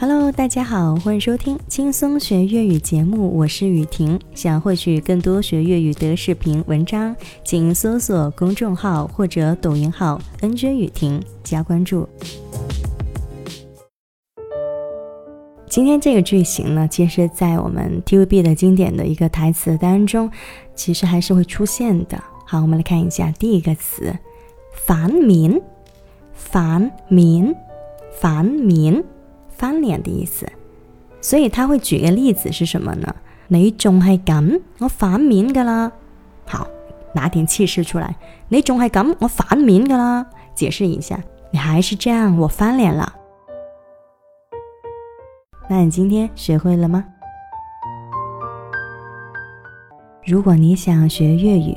Hello，大家好，欢迎收听轻松学粤语节目，我是雨婷。想获取更多学粤语的视频文章，请搜索公众号或者抖音号 “nj 雨婷”加关注。今天这个句型呢，其实，在我们 TVB 的经典的一个台词当中，其实还是会出现的。好，我们来看一下第一个词“反面”，反面，反面。翻脸的意思，所以他会举个例子是什么呢？你仲系咁，我反面噶啦。好，拿点气势出来。你仲系咁，我反面噶啦。解释一下，你还是这样，我翻脸了。那你今天学会了吗？如果你想学粤语。